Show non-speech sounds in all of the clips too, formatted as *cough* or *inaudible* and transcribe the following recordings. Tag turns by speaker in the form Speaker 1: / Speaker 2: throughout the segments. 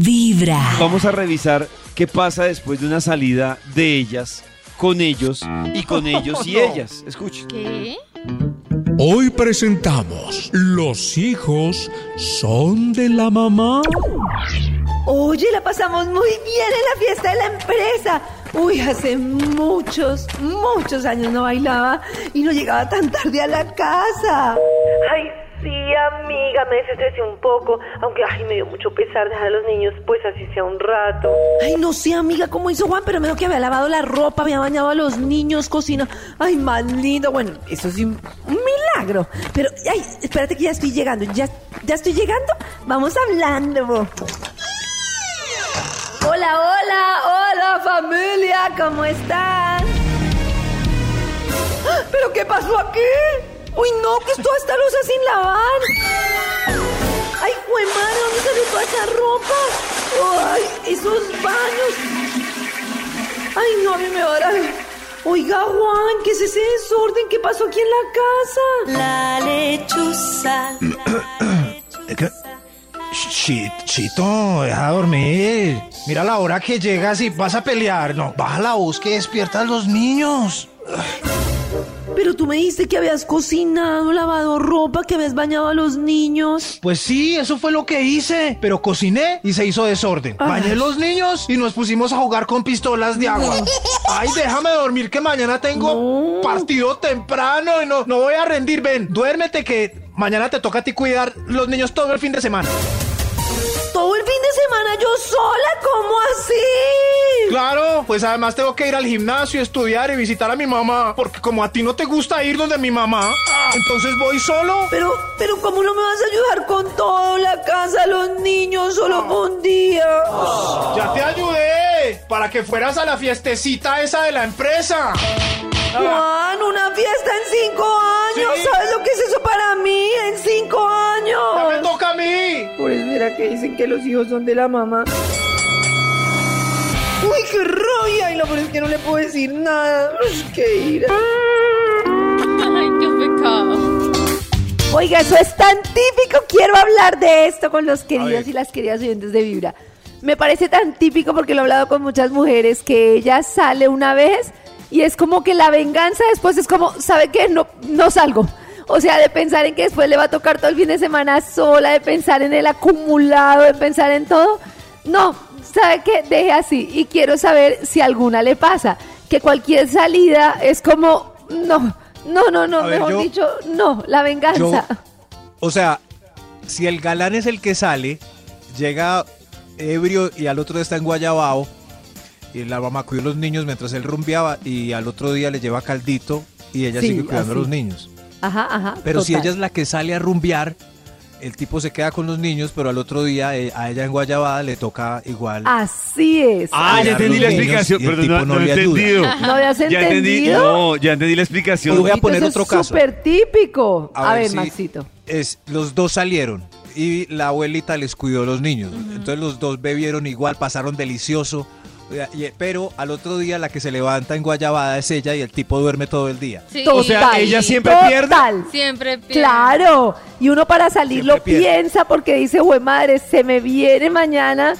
Speaker 1: Vibra.
Speaker 2: Vamos a revisar qué pasa después de una salida de ellas, con ellos y con ellos y *laughs* ellas. Escuchen.
Speaker 3: ¿Qué?
Speaker 4: Hoy presentamos Los hijos son de la mamá.
Speaker 5: Oye, la pasamos muy bien en la fiesta de la empresa. Uy, hace muchos, muchos años no bailaba y no llegaba tan tarde a la casa. Ay, sí, amiga, me desestresé un poco, aunque ay, me dio mucho pesar dejar a los niños, pues así sea un rato. Ay, no sé, amiga, cómo hizo Juan, pero me dijo que había lavado la ropa, había bañado a los niños, cocina. Ay, más lindo. Bueno, eso sí, un milagro. Pero, ay, espérate que ya estoy llegando. ¿Ya, ya estoy llegando? Vamos hablando. Hola, hola, hola familia, ¿cómo están? ¡Ah! ¿Pero qué pasó aquí? Uy, no, que esto esta losa sin lavar. Ay, jue madre, ¿dónde salió toda esa ropa? Ay, esos baños. Ay, no, a mí me va a dar. Oiga, Juan, ¿qué es ese desorden? ¿Qué pasó aquí en la casa?
Speaker 1: La lechuza.
Speaker 6: Chi- *clears throat* Chito, deja dormir. Mira la hora que llegas y vas a pelear. No, baja la voz que despierta a los niños.
Speaker 5: Pero tú me dijiste que habías cocinado, lavado ropa, que habías bañado a los niños.
Speaker 6: Pues sí, eso fue lo que hice. Pero cociné y se hizo desorden.
Speaker 5: Ay.
Speaker 6: Bañé los niños y nos pusimos a jugar con pistolas de agua. Ay, déjame dormir que mañana tengo
Speaker 5: No.
Speaker 6: partido temprano y no, no voy a rendir. Ven, duérmete que mañana te toca a ti cuidar los niños todo el fin de semana.
Speaker 5: Todo el fin de semana yo sola, ¿cómo así?
Speaker 6: Claro, pues además tengo que ir al gimnasio, estudiar y visitar a mi mamá. Porque como a ti no te gusta ir donde mi mamá, entonces voy solo.
Speaker 5: Pero, pero ¿cómo no me vas a ayudar con todo? La casa, los niños, solo un día.
Speaker 6: Ya te ayudé para que fueras a la fiestecita esa de la empresa.
Speaker 5: Juan, una fiesta en cinco años.
Speaker 6: Sí.
Speaker 5: ¿Sabes lo que es eso para mí? En cinco
Speaker 6: Ya me
Speaker 5: años.
Speaker 6: toca a mí.
Speaker 5: Por eso mira que dicen que los hijos son de la mamá. Uy, qué rabia. Y lo peor es que no le puedo decir nada. Uy, qué ira.
Speaker 3: Ay, qué pecado.
Speaker 5: Oiga, eso es tan típico. Quiero hablar de esto con los queridos y las queridas oyentes de Vibra. Me parece tan típico porque lo he hablado con muchas mujeres que ella sale una vez y es como que la venganza después es como, ¿sabe qué? No, no salgo. O sea, de pensar en que después le va a tocar todo el fin de semana sola, de pensar en el acumulado, de pensar en todo. No, ¿sabe qué? Deje así. Y quiero saber si alguna le pasa. Que cualquier salida es como, no, no, no, no,
Speaker 7: A ver,
Speaker 5: mejor
Speaker 7: yo-
Speaker 5: dicho, no, la venganza.
Speaker 7: O sea, si el galán es el que sale, llega ebrio y al otro día está en Guayabao, y la mamá cuidó a los niños mientras él rumbeaba, y al otro día le lleva caldito y ella
Speaker 5: Sí,
Speaker 7: sigue cuidando a los niños.
Speaker 5: Ajá, ajá.
Speaker 7: Pero si ella es la que sale a rumbear, el tipo se queda con los niños, pero al otro día eh, a ella en Guayabada le toca igual.
Speaker 5: Así es.
Speaker 2: Ah, ya entendí la explicación.
Speaker 7: tipo
Speaker 2: no,
Speaker 7: no *laughs*
Speaker 2: no he entendido.
Speaker 5: ¿No habías
Speaker 2: Ya entendí,
Speaker 5: entendido?
Speaker 2: no, ya entendí la explicación.
Speaker 7: Voy a poner
Speaker 5: Eso
Speaker 7: otro
Speaker 5: es
Speaker 7: caso.
Speaker 5: súper típico. A,
Speaker 7: A
Speaker 5: ver,
Speaker 7: ver si-
Speaker 5: Maxito.
Speaker 7: es los dos salieron y la abuelita les cuidó a los niños. Entonces los dos bebieron igual, pasaron delicioso. Pero al otro día la que se levanta en Guayabada es ella y el tipo duerme todo el día.
Speaker 3: Sí.
Speaker 2: O sea, ella siempre pierde.
Speaker 5: Total.
Speaker 3: Siempre pierde.
Speaker 5: Claro. Y uno para salir
Speaker 7: Siempre
Speaker 5: lo
Speaker 7: pierde.
Speaker 5: piensa porque dice, güey, madre, se me viene mañana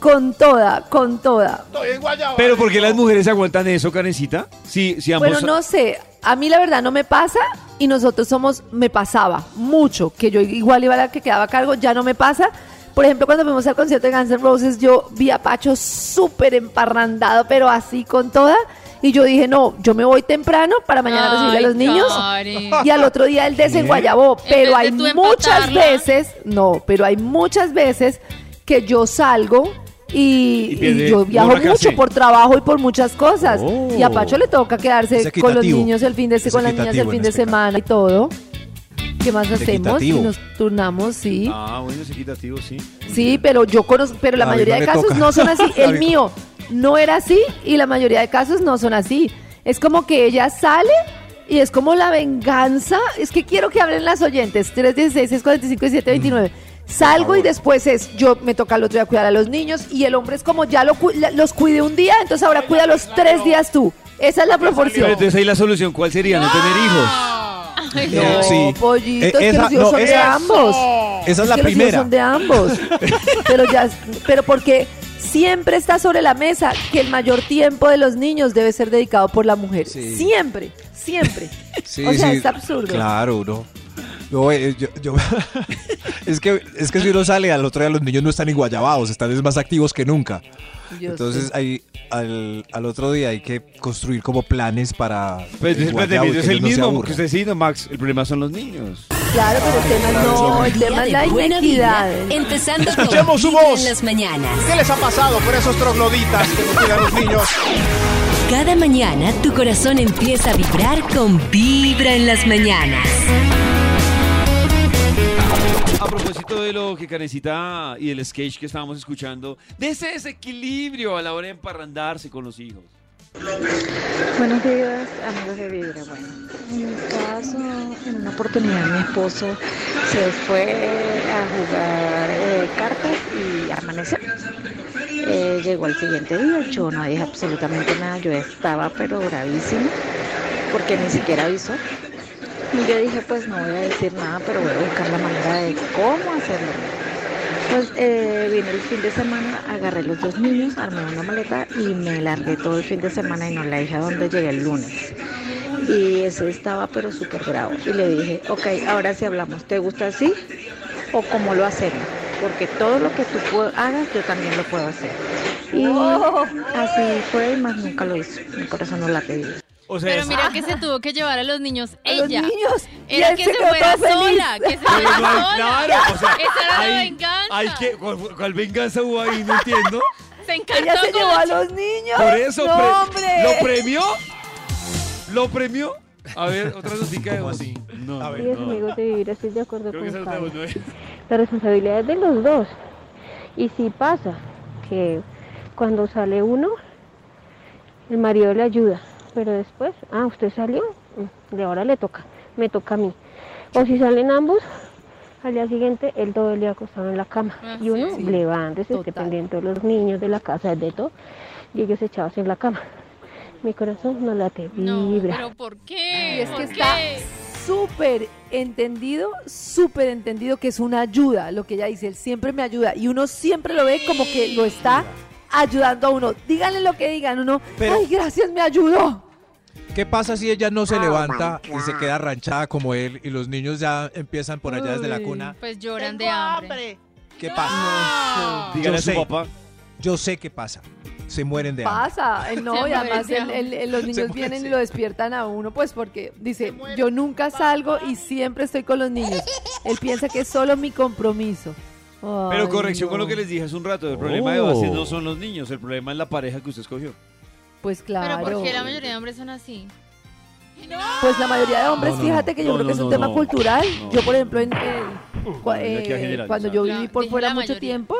Speaker 5: con toda, con toda.
Speaker 6: Estoy en Guayabao.
Speaker 2: Pero ¿por qué las mujeres aguantan eso, Karencita? Sí, sí, ambos.
Speaker 5: Bueno, no sé. A mí la verdad no me pasa y nosotros somos, me pasaba mucho, que yo igual iba a la que quedaba a cargo, ya no me pasa. Por ejemplo, cuando fuimos al concierto de Guns N' Roses, yo vi a Pacho súper emparrandado, pero así con toda. Y yo dije, no, yo me voy temprano para mañana recibir a
Speaker 3: Ay,
Speaker 5: los niños. Y al otro día el
Speaker 2: Bien.
Speaker 5: desenguayabó.
Speaker 3: En
Speaker 5: Pero
Speaker 3: de
Speaker 5: hay muchas
Speaker 3: empatarla.
Speaker 5: veces, no, pero hay muchas veces que yo salgo y,
Speaker 2: Y pierde
Speaker 5: y yo viajo mucho por trabajo y por muchas cosas.
Speaker 2: Oh.
Speaker 5: Y a Pacho le toca quedarse con los niños el fin de con las niñas el fin de
Speaker 7: este
Speaker 5: semana y todo. ¿Qué más hacemos? Y nos turnamos, sí.
Speaker 2: Ah, bueno, es equitativo, sí.
Speaker 5: Sí, pero yo conozco, pero la mayoría
Speaker 7: no
Speaker 5: de casos
Speaker 7: toca.
Speaker 5: no son así. *laughs* El
Speaker 7: mí-
Speaker 5: mío no era así y la mayoría de casos no son así. Es como que ella sale y es como la venganza. Es que quiero que hablen las oyentes. 316, 645, 1729. Salgo y después es, yo me toca el otro día cuidar a los niños y el hombre es como ya lo los cuide un día, entonces ahora cuida los tres días tú. Esa es la
Speaker 2: Pero
Speaker 5: proporción.
Speaker 2: entonces ahí la solución, ¿cuál sería? No tener hijos.
Speaker 3: Ay,
Speaker 5: No,
Speaker 7: sí.
Speaker 5: pollitos,
Speaker 7: Eh,
Speaker 5: que
Speaker 7: esa-
Speaker 5: los hijos
Speaker 7: no,
Speaker 5: son de
Speaker 7: esa-
Speaker 5: ambos.
Speaker 7: Esa es la
Speaker 5: que los hijos
Speaker 7: primera.
Speaker 5: son de ambos. *laughs* pero ya, pero porque siempre está sobre la mesa que el mayor tiempo de los niños debe ser dedicado por la mujer.
Speaker 7: Sí.
Speaker 5: Siempre, siempre. *laughs*
Speaker 7: Sí,
Speaker 5: o sea,
Speaker 7: sí.
Speaker 5: es absurdo.
Speaker 7: Claro, uno. Yo, eh, yo- yo- *laughs* es, que, es que si uno sale al otro día los niños no están iguayabados, están es más activos que nunca.
Speaker 5: Yo
Speaker 7: Entonces ahí al, al otro día hay que construir como planes para
Speaker 2: Pues,
Speaker 7: el
Speaker 2: pues, es el
Speaker 7: no
Speaker 2: mismo, que usted sí, no, Max. El problema son los niños.
Speaker 5: Claro, pero el tema no, el tema es la
Speaker 1: vibra, empezando
Speaker 6: Escuchemos
Speaker 1: con
Speaker 6: su voz.
Speaker 1: en las mañanas.
Speaker 6: ¿Qué les ha pasado por esos trogloditas que no cuidan los niños?
Speaker 1: Cada mañana tu corazón empieza a vibrar con Vibra en las mañanas.
Speaker 2: A propósito de lo que Canecita y el sketch que estábamos escuchando, de ese desequilibrio a la hora de emparrandarse con los hijos.
Speaker 8: Buenos días, amigos de Vibra. Bueno, en mi caso, en una oportunidad mi esposo se fue a jugar eh, cartas y amaneció. Eh, llegó al siguiente día, yo no dije absolutamente nada, yo estaba pero bravísima porque ni siquiera avisó. Y yo dije, pues no voy a decir nada, pero voy a buscar la manera de cómo hacerlo. Pues eh, vine el fin de semana, agarré los dos niños, armé una maleta y me largué todo el fin de semana y no le dije a dónde llegué el lunes. Y ese estaba pero súper bravo. Y le dije, ok, ahora sí hablamos, ¿te gusta así o cómo lo hacemos? Porque todo lo que tú hagas, yo también lo puedo hacer. Y así fue, y más nunca lo hizo. Mi corazón no la pedí.
Speaker 2: O sea,
Speaker 3: Pero
Speaker 2: es-
Speaker 3: mira que se tuvo que llevar a los niños
Speaker 5: A los
Speaker 3: ella.
Speaker 5: niños. y
Speaker 3: Era que
Speaker 5: se
Speaker 3: fuera sola, que se fuera sola.
Speaker 2: claro, o sea,
Speaker 3: Esa era la venganza.
Speaker 2: hay que, ¿cuál, cuál venganza hubo ahí? No entiendo.
Speaker 3: Se encantó
Speaker 5: Ella se llevó a los niños.
Speaker 2: Por eso,
Speaker 5: no, hombre.
Speaker 2: ¿lo premió? ¿Lo premió? A ver, otra notica de
Speaker 7: ¿Cómo
Speaker 2: voz.
Speaker 7: así?
Speaker 2: No,
Speaker 7: A ver.
Speaker 8: Días,
Speaker 2: no.
Speaker 8: amigos de Vivir, estoy de acuerdo
Speaker 2: Creo que
Speaker 8: con
Speaker 2: es ¿no?
Speaker 8: La responsabilidad es de los dos. Y si pasa que cuando sale uno, el marido le ayuda, pero después, ah, usted salió, de ahora le toca, me toca a mí. O si salen ambos, al día siguiente él todo el día acostado en la cama.
Speaker 3: Ah,
Speaker 8: y uno
Speaker 5: sí.
Speaker 8: levántese, esté pendiente de los niños, de la casa, de todo, y ellos echados en la cama. Mi corazón no late,
Speaker 3: No,
Speaker 8: vibra.
Speaker 3: pero ¿por qué?
Speaker 5: Y es que
Speaker 3: ¿Por
Speaker 5: está súper entendido, súper entendido que es una ayuda, lo que ella dice, él siempre me ayuda y uno siempre lo ve como que lo está ayudando a uno. Díganle lo que digan, uno,
Speaker 7: Pero-
Speaker 5: ay, gracias, me ayudó.
Speaker 7: ¿Qué pasa si ella no se levanta y se queda ranchada como él y los niños ya empiezan por allá desde la cuna?
Speaker 3: Pues lloran de hambre.
Speaker 7: ¿Qué pasa?
Speaker 2: Dígale a
Speaker 7: Yo
Speaker 2: su
Speaker 7: sé.
Speaker 2: papá.
Speaker 7: Yo sé qué pasa. Se mueren de hambre.
Speaker 5: Pasa, eh, no, *laughs* y además
Speaker 3: mueren
Speaker 5: el-
Speaker 3: de
Speaker 5: el- el- los *laughs* niños
Speaker 7: mueren,
Speaker 5: vienen y lo despiertan a uno, pues porque dice, yo nunca salgo y siempre estoy con los niños. Él *laughs* piensa que es solo mi compromiso.
Speaker 2: Pero corrección con lo que les dije hace un rato. El problema de base
Speaker 7: Oh.
Speaker 2: no son los niños, el problema es la pareja que usted escogió.
Speaker 5: Pues claro.
Speaker 3: Pero ¿por qué la mayoría de hombres son así?
Speaker 5: Pues la mayoría de hombres,
Speaker 2: No,
Speaker 5: fíjate que yo
Speaker 2: No,
Speaker 5: creo que es un
Speaker 2: no,
Speaker 5: tema
Speaker 2: no.
Speaker 5: cultural.
Speaker 2: No.
Speaker 5: Yo, por ejemplo, en, eh, cua-
Speaker 2: que
Speaker 5: eh, cuando yo viví por
Speaker 3: dije
Speaker 5: fuera
Speaker 3: la
Speaker 5: mucho
Speaker 3: mayoría.
Speaker 5: tiempo,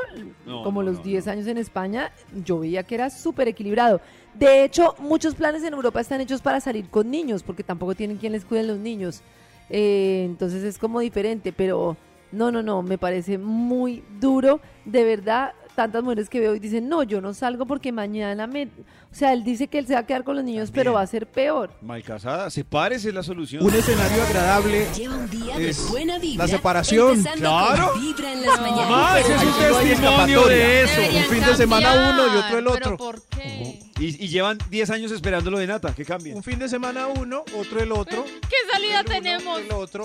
Speaker 2: No,
Speaker 5: como
Speaker 2: no,
Speaker 5: los
Speaker 2: no,
Speaker 5: 10
Speaker 2: no.
Speaker 5: años en España, yo veía que era súper equilibrado. De hecho, muchos planes en Europa están hechos para salir con niños, porque tampoco tienen quien les cuide a los niños. Eh, entonces es como diferente, pero no, no, no, me parece muy duro. De verdad, tantas mujeres que veo y dicen, no, yo no salgo porque mañana me... O sea, él dice que él se va a quedar con los niños, pero va a ser peor.
Speaker 2: Mal casada, sepárese es la solución.
Speaker 7: Un escenario agradable.
Speaker 1: Lleva un día de
Speaker 7: Es
Speaker 1: buena vibra.
Speaker 7: la separación,
Speaker 2: claro.
Speaker 1: Vibra en las mañanas.
Speaker 2: Max, es un
Speaker 7: no
Speaker 2: testimonio de eso.
Speaker 3: Deberían
Speaker 7: un fin de semana uno y otro el
Speaker 3: ¿pero
Speaker 7: otro.
Speaker 3: ¿Por qué?
Speaker 2: Y, y llevan 10 años esperándolo de nata, que cambien.
Speaker 7: Un fin de semana uno, otro el otro.
Speaker 3: ¿Qué salida
Speaker 7: el uno,
Speaker 3: tenemos?
Speaker 7: El otro.